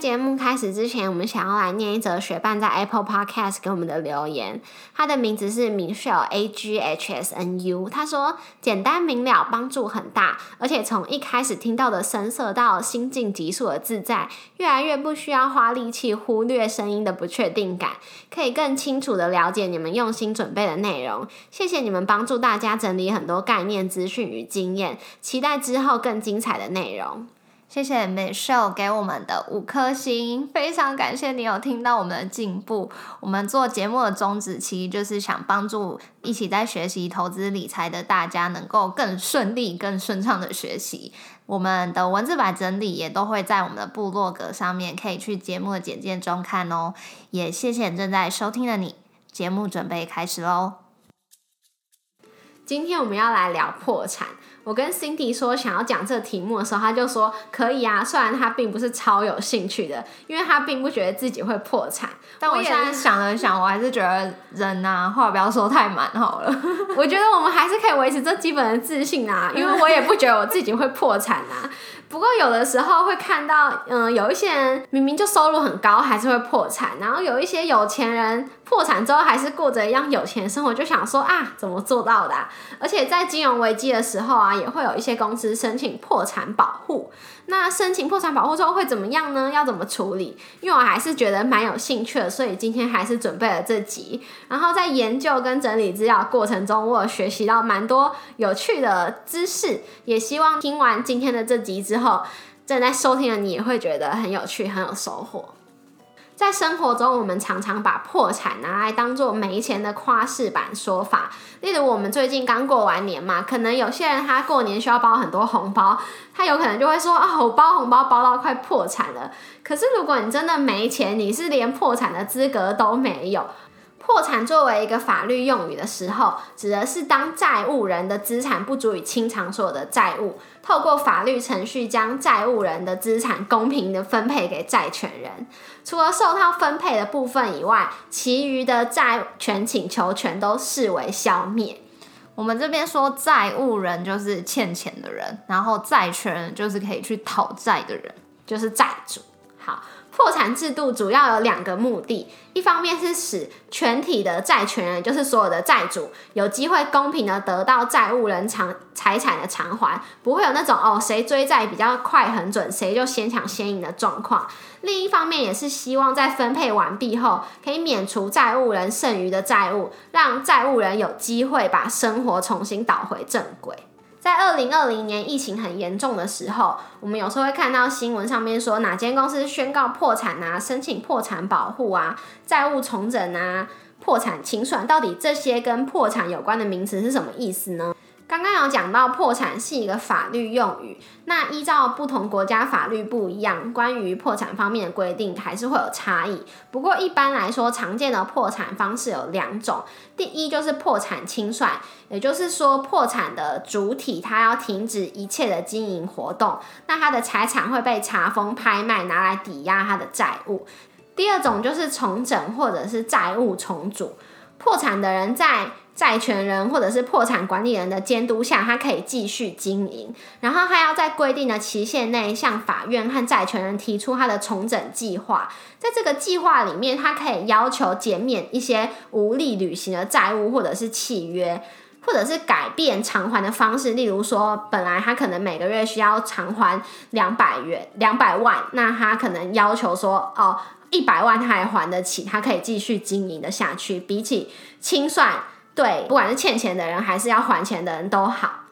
节目开始之前，我们想要来念一则学伴在 Apple Podcast 给我们的留言。他的名字是 Michelle A G H S N U。他说：“简单明了，帮助很大，而且从一开始听到的深色到心境急速的自在，越来越不需要花力气忽略声音的不确定感，可以更清楚的了解你们用心准备的内容。谢谢你们帮助大家整理很多概念、资讯与经验，期待之后更精彩的内容。”谢谢 Michelle 给我们的五颗星，非常感谢你有听到我们的进步。我们做节目的宗旨其实就是想帮助一起在学习投资理财的大家，能够更顺利、更顺畅的学习。我们的文字版整理也都会在我们的部落格上面，可以去节目的简介中看哦。也谢谢正在收听的你，节目准备开始喽。今天我们要来聊破产。我跟 Cindy 说想要讲这个题目的时候，他就说可以啊。虽然他并不是超有兴趣的，因为他并不觉得自己会破产。但我现在想了想，我还是觉得人呐，话不要说太满好了。我觉得我们还是可以维持这基本的自信啊，因为我也不觉得我自己会破产啊。不过有的时候会看到，嗯，有一些人明明就收入很高，还是会破产；然后有一些有钱人破产之后还是过着一样有钱生活，就想说啊，怎么做到的？而且在金融危机的时候啊，也会有一些公司申请破产保护。那申请破产保护之后会怎么样呢？要怎么处理？因为我还是觉得蛮有兴趣的，所以今天还是准备了这集。然后在研究跟整理资料过程中，我有学习到蛮多有趣的知识，也希望听完今天的这集之后，后正在收听的你也会觉得很有趣，很有收获。在生活中，我们常常把破产拿来当做没钱的夸饰版说法。例如，我们最近刚过完年嘛，可能有些人他过年需要包很多红包，他有可能就会说啊，我包红包包到快破产了。可是，如果你真的没钱，你是连破产的资格都没有。破产作为一个法律用语的时候，指的是当债务人的资产不足以清偿所有的债务，透过法律程序将债务人的资产公平的分配给债权人。除了受到分配的部分以外，其余的债权请求权都视为消灭。我们这边说债务人就是欠钱的人，然后债权人就是可以去讨债的人，就是债主。好。破产制度主要有两个目的，一方面是使全体的债权人，就是所有的债主，有机会公平的得到债务人偿财产的偿还，不会有那种哦谁追债比较快很准，谁就先抢先赢的状况。另一方面也是希望在分配完毕后，可以免除债务人剩余的债务，让债务人有机会把生活重新导回正轨。在二零二零年疫情很严重的时候，我们有时候会看到新闻上面说哪间公司宣告破产啊，申请破产保护啊，债务重整啊，破产清算，到底这些跟破产有关的名词是什么意思呢？刚刚有讲到破产是一个法律用语，那依照不同国家法律不一样，关于破产方面的规定还是会有差异。不过一般来说，常见的破产方式有两种，第一就是破产清算，也就是说破产的主体他要停止一切的经营活动，那他的财产会被查封、拍卖，拿来抵押他的债务。第二种就是重整或者是债务重组，破产的人在。债权人或者是破产管理人的监督下，他可以继续经营，然后他要在规定的期限内向法院和债权人提出他的重整计划。在这个计划里面，他可以要求减免一些无力履行的债务或者是契约，或者是改变偿还的方式。例如说，本来他可能每个月需要偿还两百元、两百万，那他可能要求说，哦，一百万他还还得起，他可以继续经营的下去。比起清算。对，不管是欠钱的人还是要还钱的人都好。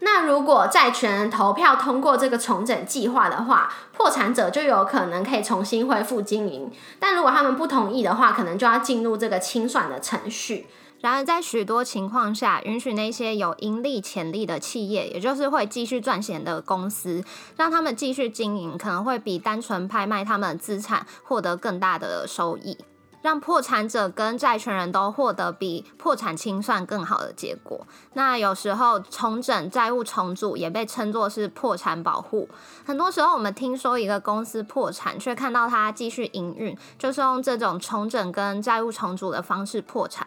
那如果债权人投票通过这个重整计划的话，破产者就有可能可以重新恢复经营。但如果他们不同意的话，可能就要进入这个清算的程序。然而，在许多情况下，允许那些有盈利潜力的企业，也就是会继续赚钱的公司，让他们继续经营，可能会比单纯拍卖他们资产获得更大的收益。让破产者跟债权人都获得比破产清算更好的结果。那有时候重整债务重组也被称作是破产保护。很多时候我们听说一个公司破产，却看到它继续营运，就是用这种重整跟债务重组的方式破产。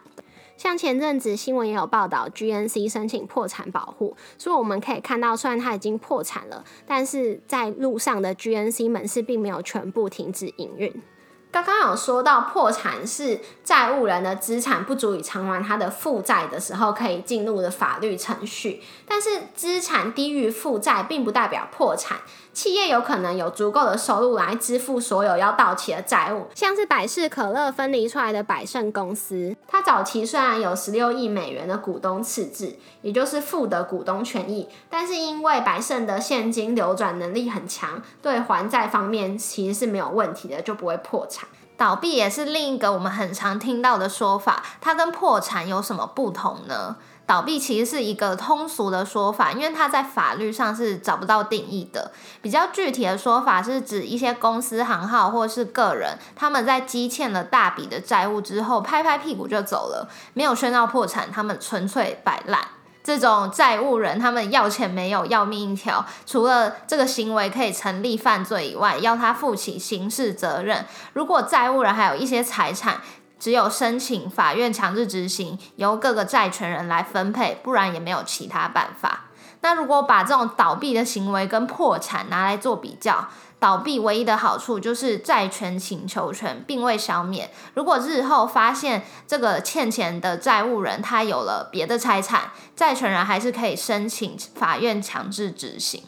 像前阵子新闻也有报道，GNC 申请破产保护，所以我们可以看到，虽然它已经破产了，但是在路上的 GNC 门市并没有全部停止营运。刚刚有说到，破产是债务人的资产不足以偿还他的负债的时候，可以进入的法律程序。但是资产低于负债，并不代表破产。企业有可能有足够的收入来支付所有要到期的债务，像是百事可乐分离出来的百胜公司，它早期虽然有十六亿美元的股东赤字，也就是负的股东权益，但是因为百胜的现金流转能力很强，对还债方面其实是没有问题的，就不会破产。倒闭也是另一个我们很常听到的说法，它跟破产有什么不同呢？倒闭其实是一个通俗的说法，因为它在法律上是找不到定义的。比较具体的说法是指一些公司行号或是个人，他们在积欠了大笔的债务之后，拍拍屁股就走了，没有宣告破产，他们纯粹摆烂。这种债务人，他们要钱没有，要命一条。除了这个行为可以成立犯罪以外，要他负起刑事责任。如果债务人还有一些财产，只有申请法院强制执行，由各个债权人来分配，不然也没有其他办法。那如果把这种倒闭的行为跟破产拿来做比较，倒闭唯一的好处就是债权请求权并未消灭。如果日后发现这个欠钱的债务人他有了别的财产，债权人还是可以申请法院强制执行。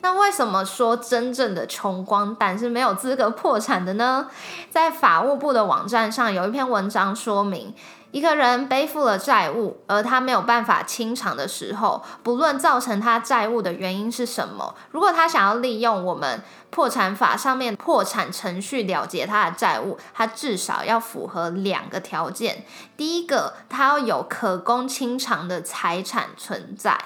那为什么说真正的穷光蛋是没有资格破产的呢？在法务部的网站上有一篇文章说明。一个人背负了债务，而他没有办法清偿的时候，不论造成他债务的原因是什么，如果他想要利用我们破产法上面破产程序了结他的债务，他至少要符合两个条件。第一个，他要有可供清偿的财产存在。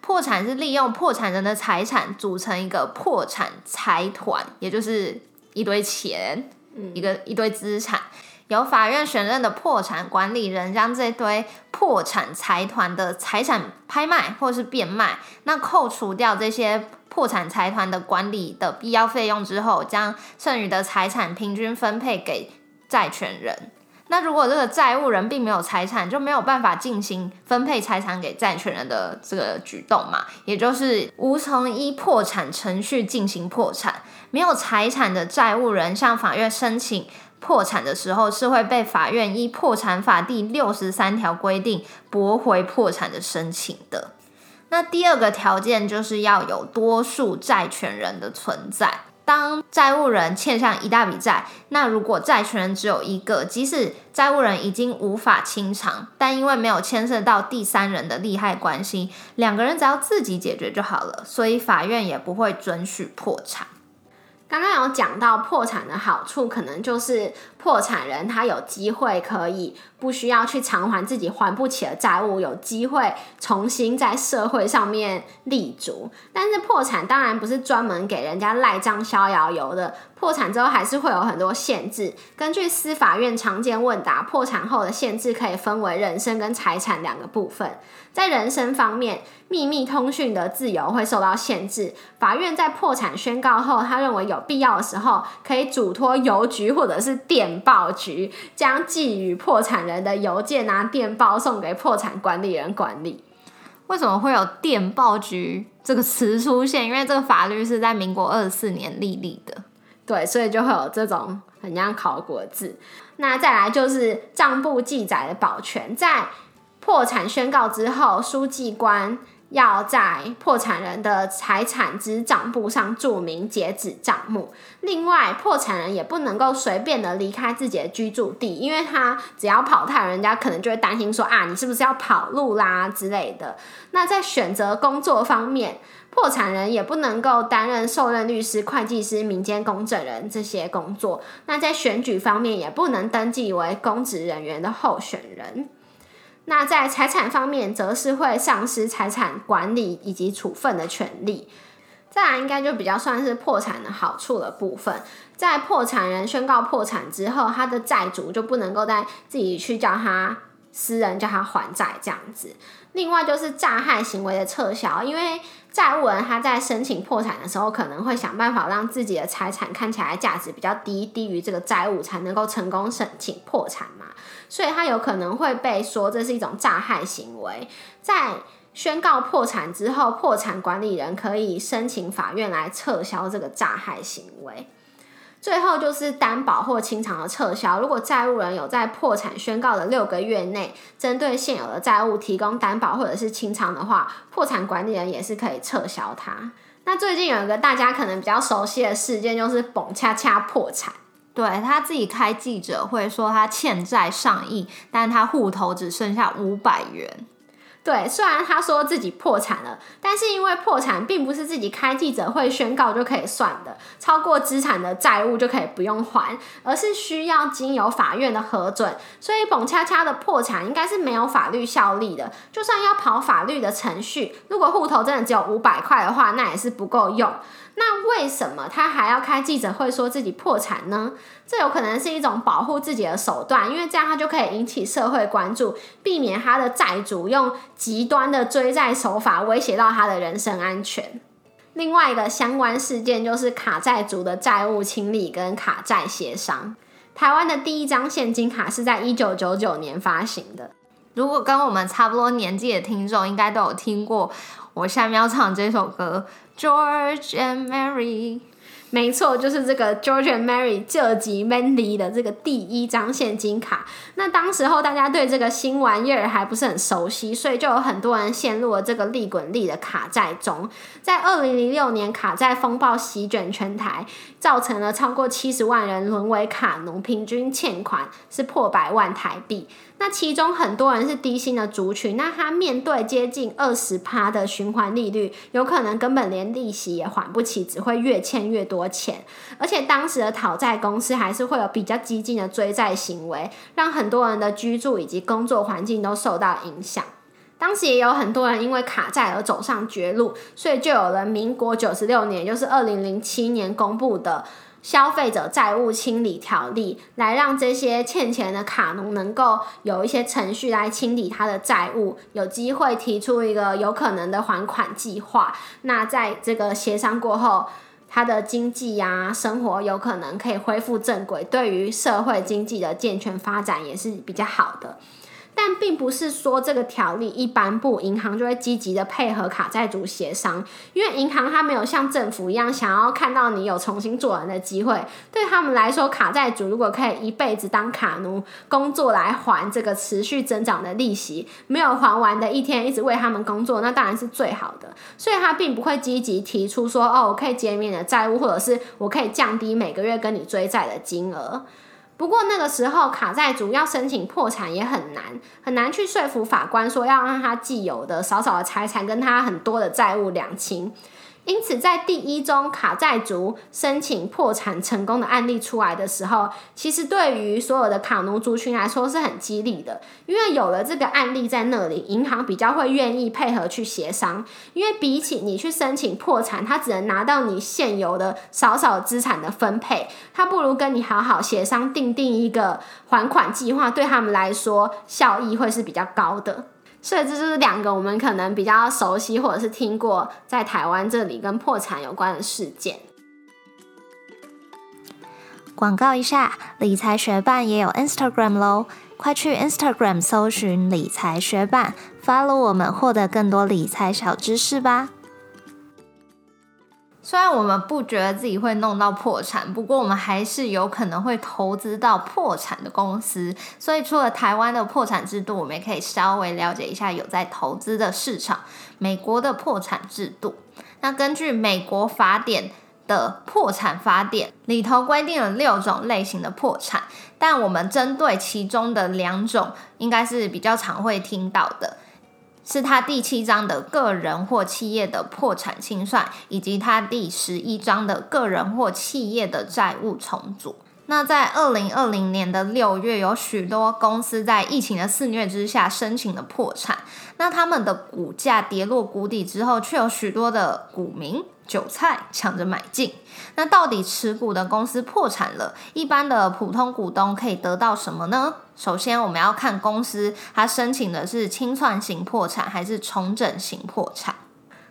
破产是利用破产人的财产组成一个破产财团，也就是一堆钱，一个一堆资产。由法院选任的破产管理人将这堆破产财团的财产拍卖或是变卖，那扣除掉这些破产财团的管理的必要费用之后，将剩余的财产平均分配给债权人。那如果这个债务人并没有财产，就没有办法进行分配财产给债权人的这个举动嘛，也就是无从依破产程序进行破产。没有财产的债务人向法院申请。破产的时候是会被法院依破产法第六十三条规定驳回破产的申请的。那第二个条件就是要有多数债权人的存在。当债务人欠下一大笔债，那如果债权人只有一个，即使债务人已经无法清偿，但因为没有牵涉到第三人的利害关系，两个人只要自己解决就好了，所以法院也不会准许破产。刚刚有讲到破产的好处，可能就是破产人他有机会可以不需要去偿还自己还不起的债务，有机会重新在社会上面立足。但是破产当然不是专门给人家赖账逍遥游的。破产之后还是会有很多限制。根据司法院常见问答，破产后的限制可以分为人身跟财产两个部分。在人身方面，秘密通讯的自由会受到限制。法院在破产宣告后，他认为有必要的时候，可以嘱托邮局或者是电电报局，将寄予破产人的邮件啊、电报送给破产管理人管理。为什么会有电报局这个词出现？因为这个法律是在民国二十四年立立的。对，所以就会有这种很像考古的字。那再来就是账簿记载的保全，在破产宣告之后，书记官要在破产人的财产之账簿上注明截止账目。另外，破产人也不能够随便的离开自己的居住地，因为他只要跑太，人家可能就会担心说啊，你是不是要跑路啦之类的。那在选择工作方面，破产人也不能够担任受任律师、会计师、民间公证人这些工作。那在选举方面，也不能登记为公职人员的候选人。那在财产方面，则是会丧失财产管理以及处分的权利。再来应该就比较算是破产的好处的部分，在破产人宣告破产之后，他的债主就不能够再自己去叫他私人叫他还债这样子。另外就是诈害行为的撤销，因为债务人他在申请破产的时候，可能会想办法让自己的财产看起来价值比较低，低于这个债务，才能够成功申请破产嘛。所以他有可能会被说这是一种诈害行为。在宣告破产之后，破产管理人可以申请法院来撤销这个诈害行为。最后就是担保或清偿的撤销。如果债务人有在破产宣告的六个月内，针对现有的债务提供担保或者是清偿的话，破产管理人也是可以撤销它。那最近有一个大家可能比较熟悉的事件，就是蹦恰恰破产。对他自己开记者会说他欠债上亿，但他户头只剩下五百元。对，虽然他说自己破产了，但是因为破产并不是自己开记者会宣告就可以算的，超过资产的债务就可以不用还，而是需要经由法院的核准。所以，蹦恰恰的破产应该是没有法律效力的。就算要跑法律的程序，如果户头真的只有五百块的话，那也是不够用。那为什么他还要开记者会说自己破产呢？这有可能是一种保护自己的手段，因为这样他就可以引起社会关注，避免他的债主用极端的追债手法威胁到他的人身安全。另外一个相关事件就是卡债族的债务清理跟卡债协商。台湾的第一张现金卡是在一九九九年发行的。如果跟我们差不多年纪的听众，应该都有听过我下面要唱这首歌。George and Mary，没错，就是这个 George and Mary 救急 Mandy 的这个第一张现金卡。那当时候大家对这个新玩意儿还不是很熟悉，所以就有很多人陷入了这个利滚利的卡债中。在二零零六年，卡债风暴席卷全台，造成了超过七十万人沦为卡奴，平均欠款是破百万台币。那其中很多人是低薪的族群，那他面对接近二十趴的循环利率，有可能根本连利息也还不起，只会越欠越多钱。而且当时的讨债公司还是会有比较激进的追债行为，让很多人的居住以及工作环境都受到影响。当时也有很多人因为卡债而走上绝路，所以就有了民国九十六年，就是二零零七年公布的。消费者债务清理条例，来让这些欠钱的卡农能够有一些程序来清理他的债务，有机会提出一个有可能的还款计划。那在这个协商过后，他的经济呀、生活有可能可以恢复正轨，对于社会经济的健全发展也是比较好的。但并不是说这个条例一颁布，银行就会积极的配合卡债主协商，因为银行它没有像政府一样想要看到你有重新做人的机会。对他们来说，卡债主如果可以一辈子当卡奴工作来还这个持续增长的利息，没有还完的一天，一直为他们工作，那当然是最好的。所以他并不会积极提出说，哦，我可以减免的债务，或者是我可以降低每个月跟你追债的金额。不过那个时候，卡债主要申请破产也很难，很难去说服法官说要让他既有的少少的财产跟他很多的债务两清。因此，在第一宗卡债族申请破产成功的案例出来的时候，其实对于所有的卡奴族群来说是很激励的，因为有了这个案例在那里，银行比较会愿意配合去协商。因为比起你去申请破产，他只能拿到你现有的少少资产的分配，他不如跟你好好协商，定定一个还款计划，对他们来说效益会是比较高的。所以这就是两个我们可能比较熟悉或者是听过在台湾这里跟破产有关的事件。广告一下，理财学办也有 Instagram 喽，快去 Instagram 搜寻理财学办，follow 我们，获得更多理财小知识吧。虽然我们不觉得自己会弄到破产，不过我们还是有可能会投资到破产的公司。所以除了台湾的破产制度，我们也可以稍微了解一下有在投资的市场——美国的破产制度。那根据美国法典的破产法典里头规定了六种类型的破产，但我们针对其中的两种，应该是比较常会听到的。是他第七章的个人或企业的破产清算，以及他第十一章的个人或企业的债务重组。那在二零二零年的六月，有许多公司在疫情的肆虐之下申请了破产。那他们的股价跌落谷底之后，却有许多的股民韭菜抢着买进。那到底持股的公司破产了，一般的普通股东可以得到什么呢？首先，我们要看公司它申请的是清算型破产还是重整型破产。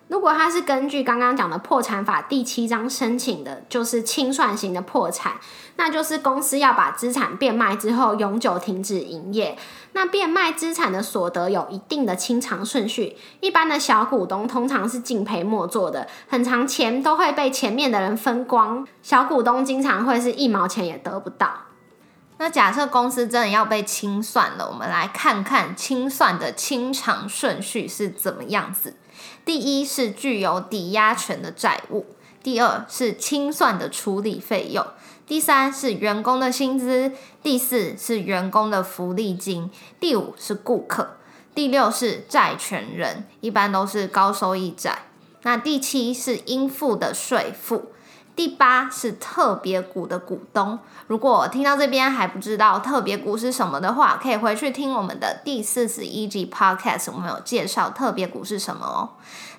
如果他是根据刚刚讲的破产法第七章申请的，就是清算型的破产，那就是公司要把资产变卖之后永久停止营业。那变卖资产的所得有一定的清偿顺序，一般的小股东通常是敬赔莫做的，很长钱都会被前面的人分光，小股东经常会是一毛钱也得不到。那假设公司真的要被清算了，我们来看看清算的清偿顺序是怎么样子。第一是具有抵押权的债务，第二是清算的处理费用，第三是员工的薪资，第四是员工的福利金，第五是顾客，第六是债权人，一般都是高收益债。那第七是应付的税负。第八是特别股的股东。如果听到这边还不知道特别股是什么的话，可以回去听我们的第四十一集 Podcast，我们有介绍特别股是什么哦。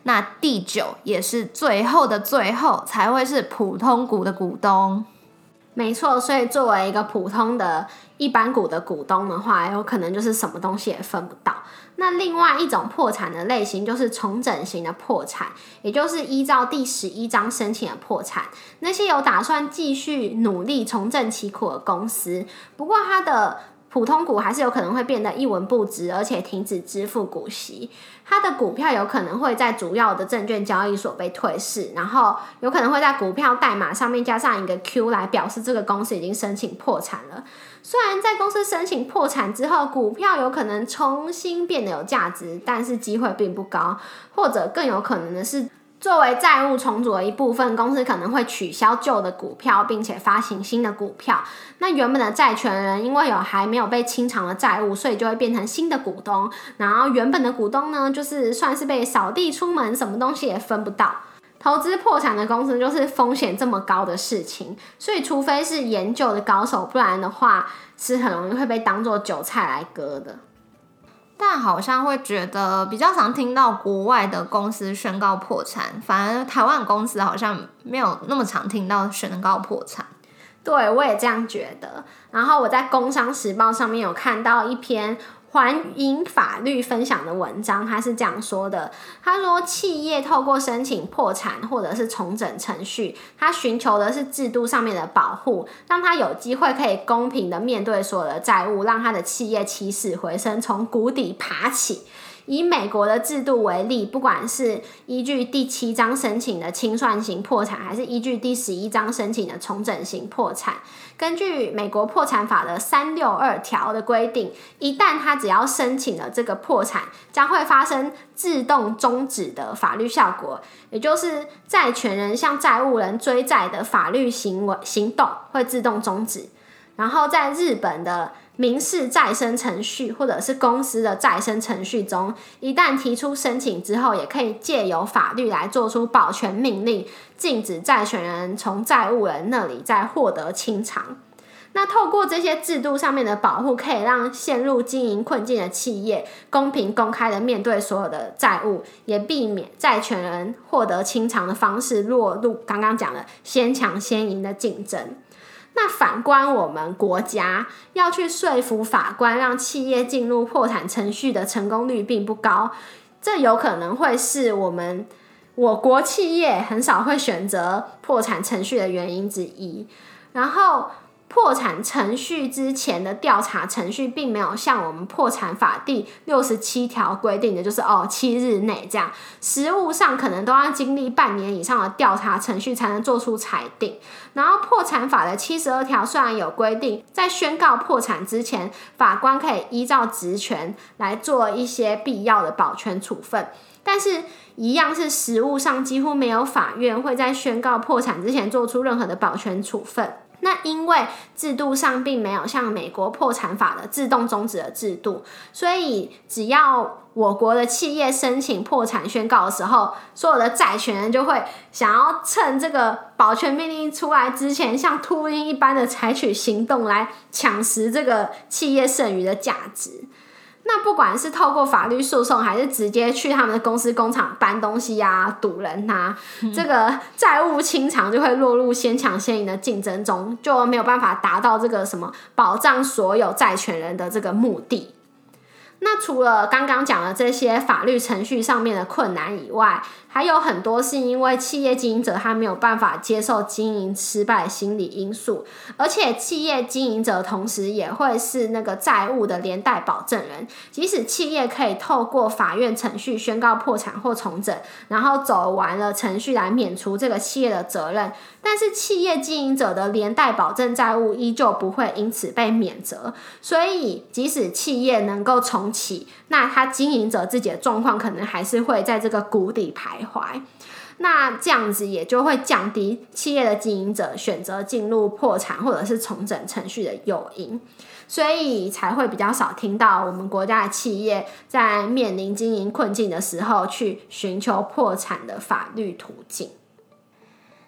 那第九也是最后的最后才会是普通股的股东。没错，所以作为一个普通的一般股的股东的话，有可能就是什么东西也分不到。那另外一种破产的类型就是重整型的破产，也就是依照第十一章申请的破产。那些有打算继续努力重振旗鼓的公司，不过它的。普通股还是有可能会变得一文不值，而且停止支付股息。它的股票有可能会在主要的证券交易所被退市，然后有可能会在股票代码上面加上一个 Q 来表示这个公司已经申请破产了。虽然在公司申请破产之后，股票有可能重新变得有价值，但是机会并不高。或者更有可能的是。作为债务重组的一部分，公司可能会取消旧的股票，并且发行新的股票。那原本的债权人因为有还没有被清偿的债务，所以就会变成新的股东。然后原本的股东呢，就是算是被扫地出门，什么东西也分不到。投资破产的公司就是风险这么高的事情，所以除非是研究的高手，不然的话是很容易会被当做韭菜来割的。但好像会觉得比较常听到国外的公司宣告破产，反而台湾公司好像没有那么常听到宣告破产。对，我也这样觉得。然后我在《工商时报》上面有看到一篇。环银法律分享的文章，他是这样说的：他说，企业透过申请破产或者是重整程序，他寻求的是制度上面的保护，让他有机会可以公平的面对所有的债务，让他的企业起死回生，从谷底爬起。以美国的制度为例，不管是依据第七章申请的清算型破产，还是依据第十一章申请的重整型破产，根据美国破产法的三六二条的规定，一旦他只要申请了这个破产，将会发生自动终止的法律效果，也就是债权人向债务人追债的法律行为行动会自动终止。然后在日本的。民事再生程序或者是公司的再生程序中，一旦提出申请之后，也可以借由法律来做出保全命令，禁止债权人从债务人那里再获得清偿。那透过这些制度上面的保护，可以让陷入经营困境的企业公平公开的面对所有的债务，也避免债权人获得清偿的方式落入刚刚讲的先抢先赢的竞争。那反观我们国家要去说服法官让企业进入破产程序的成功率并不高，这有可能会是我们我国企业很少会选择破产程序的原因之一。然后。破产程序之前的调查程序，并没有像我们破产法第六十七条规定的，就是哦七日内这样，实务上可能都要经历半年以上的调查程序才能做出裁定。然后破产法的七十二条虽然有规定，在宣告破产之前，法官可以依照职权来做一些必要的保全处分，但是一样是实务上几乎没有法院会在宣告破产之前做出任何的保全处分。那因为制度上并没有像美国破产法的自动终止的制度，所以只要我国的企业申请破产宣告的时候，所有的债权人就会想要趁这个保全命令出来之前，像秃鹰一般的采取行动来抢食这个企业剩余的价值。那不管是透过法律诉讼，还是直接去他们的公司工厂搬东西呀、堵人呐、这个债务清偿就会落入先抢先赢的竞争中，就没有办法达到这个什么保障所有债权人的这个目的。那除了刚刚讲的这些法律程序上面的困难以外，还有很多是因为企业经营者他没有办法接受经营失败心理因素，而且企业经营者同时也会是那个债务的连带保证人。即使企业可以透过法院程序宣告破产或重整，然后走完了程序来免除这个企业的责任，但是企业经营者的连带保证债务依旧不会因此被免责。所以，即使企业能够重启，那他经营者自己的状况可能还是会在这个谷底徘徊。怀那这样子也就会降低企业的经营者选择进入破产或者是重整程序的诱因，所以才会比较少听到我们国家的企业在面临经营困境的时候去寻求破产的法律途径。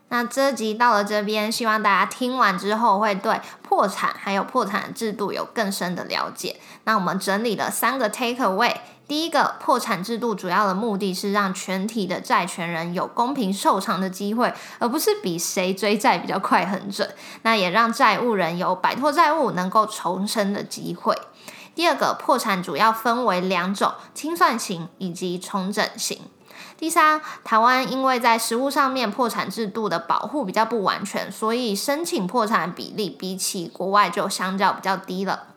那这集到了这边，希望大家听完之后会对破产还有破产制度有更深的了解。那我们整理了三个 take away。第一个，破产制度主要的目的是让全体的债权人有公平受偿的机会，而不是比谁追债比较快很准。那也让债务人有摆脱债务、能够重生的机会。第二个，破产主要分为两种：清算型以及重整型。第三，台湾因为在实务上面破产制度的保护比较不完全，所以申请破产比例比起国外就相较比较低了。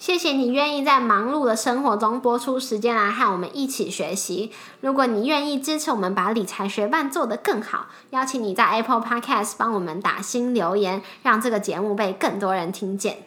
谢谢你愿意在忙碌的生活中播出时间来和我们一起学习。如果你愿意支持我们把理财学伴做得更好，邀请你在 Apple Podcast 帮我们打新留言，让这个节目被更多人听见。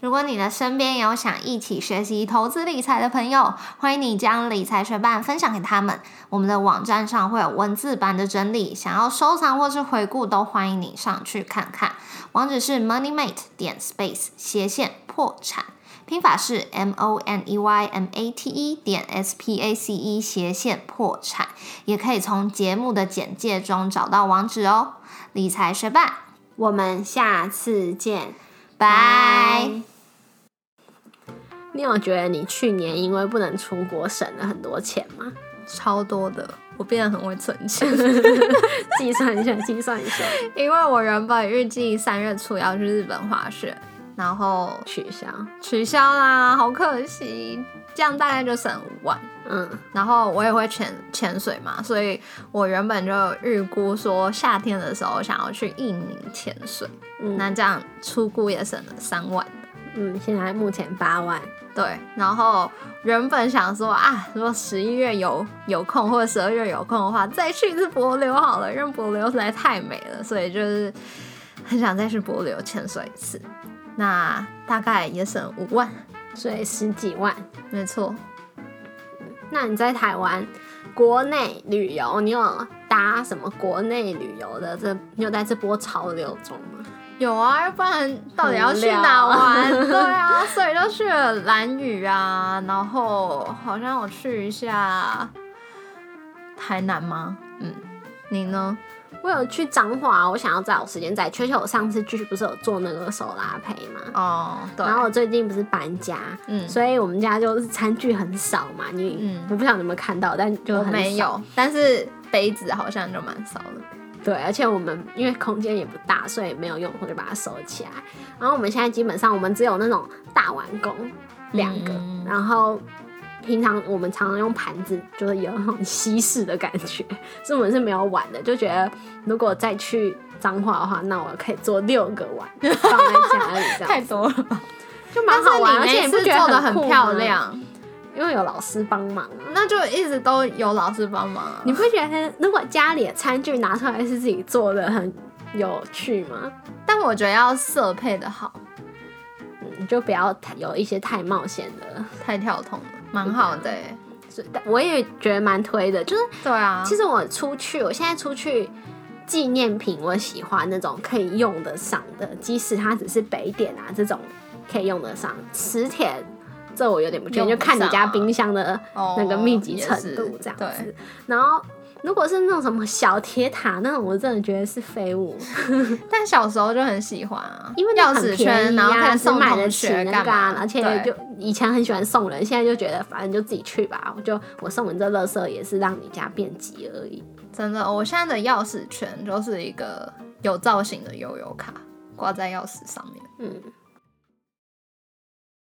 如果你的身边有想一起学习投资理财的朋友，欢迎你将理财学伴分享给他们。我们的网站上会有文字版的整理，想要收藏或是回顾，都欢迎你上去看看。网址是 moneymate 点 space 斜线破产。拼法是 m o n e y m a t e 点 s p a c e 斜线破产，也可以从节目的简介中找到网址哦。理财学霸，我们下次见，拜。你有觉得你去年因为不能出国省了很多钱吗？超多的，我变得很会存钱。计算一下，计算一下，因为我原本预计三月初要去日本滑雪。然后取消，取消啦，好可惜。这样大概就省五万。嗯，然后我也会潜潜水嘛，所以我原本就预估说夏天的时候想要去印尼潜水。嗯，那这样出估也省了三万。嗯，现在目前八万。对，然后原本想说啊，如果十一月有有空或者十二月有空的话，再去一次柏流好了，因为柏流实在太美了，所以就是很想再去柏流潜水一次。那大概也省五万，所以十几万，没错。那你在台湾国内旅游，你有搭什么国内旅游的？这你有在这波潮流中吗？有啊，要不然到底要去哪玩？对啊，所以就去了蓝屿啊，然后好像我去一下台南吗？嗯，你呢？我有去彰化，我想要再有时间再去。而且我上次去不是有做那个手拉胚嘛？哦，对。然后我最近不是搬家，嗯，所以我们家就是餐具很少嘛。你，嗯，我不晓得有没有看到，但就没有。但是杯子好像就蛮少的。对，而且我们因为空间也不大，所以没有用，我就把它收起来。然后我们现在基本上我们只有那种大碗工两个，然后。平常我们常常用盘子，就是有那种西式的感觉，所以我们是没有碗的。就觉得如果再去脏话的话，那我可以做六个碗放在家里，这样 太多了吧？就蛮好玩，而且你不觉得做的很漂亮？因为有老师帮忙，那就一直都有老师帮忙。你不觉得如果家里的餐具拿出来是自己做的，很有趣吗？但我觉得要色配的好，嗯，就不要有一些太冒险的、太跳痛了。蛮好的，是，我也觉得蛮推的，就是对啊。其实我出去，我现在出去纪念品，我喜欢那种可以用得上的，即使它只是北点啊这种可以用得上。磁铁这我有点不确定，就看你家冰箱的那个密集程度这样子。然后如果是那种什么小铁塔那种，我真的觉得是废物，但小时候就很喜欢啊，因为钥匙圈，然后可以是买得送同起那学干嘛，而且就以前很喜欢送人，现在就觉得反正就自己去吧，我就我送你这垃圾也是让你家变急而已。真的，我现在的钥匙圈就是一个有造型的悠悠卡，挂在钥匙上面。嗯，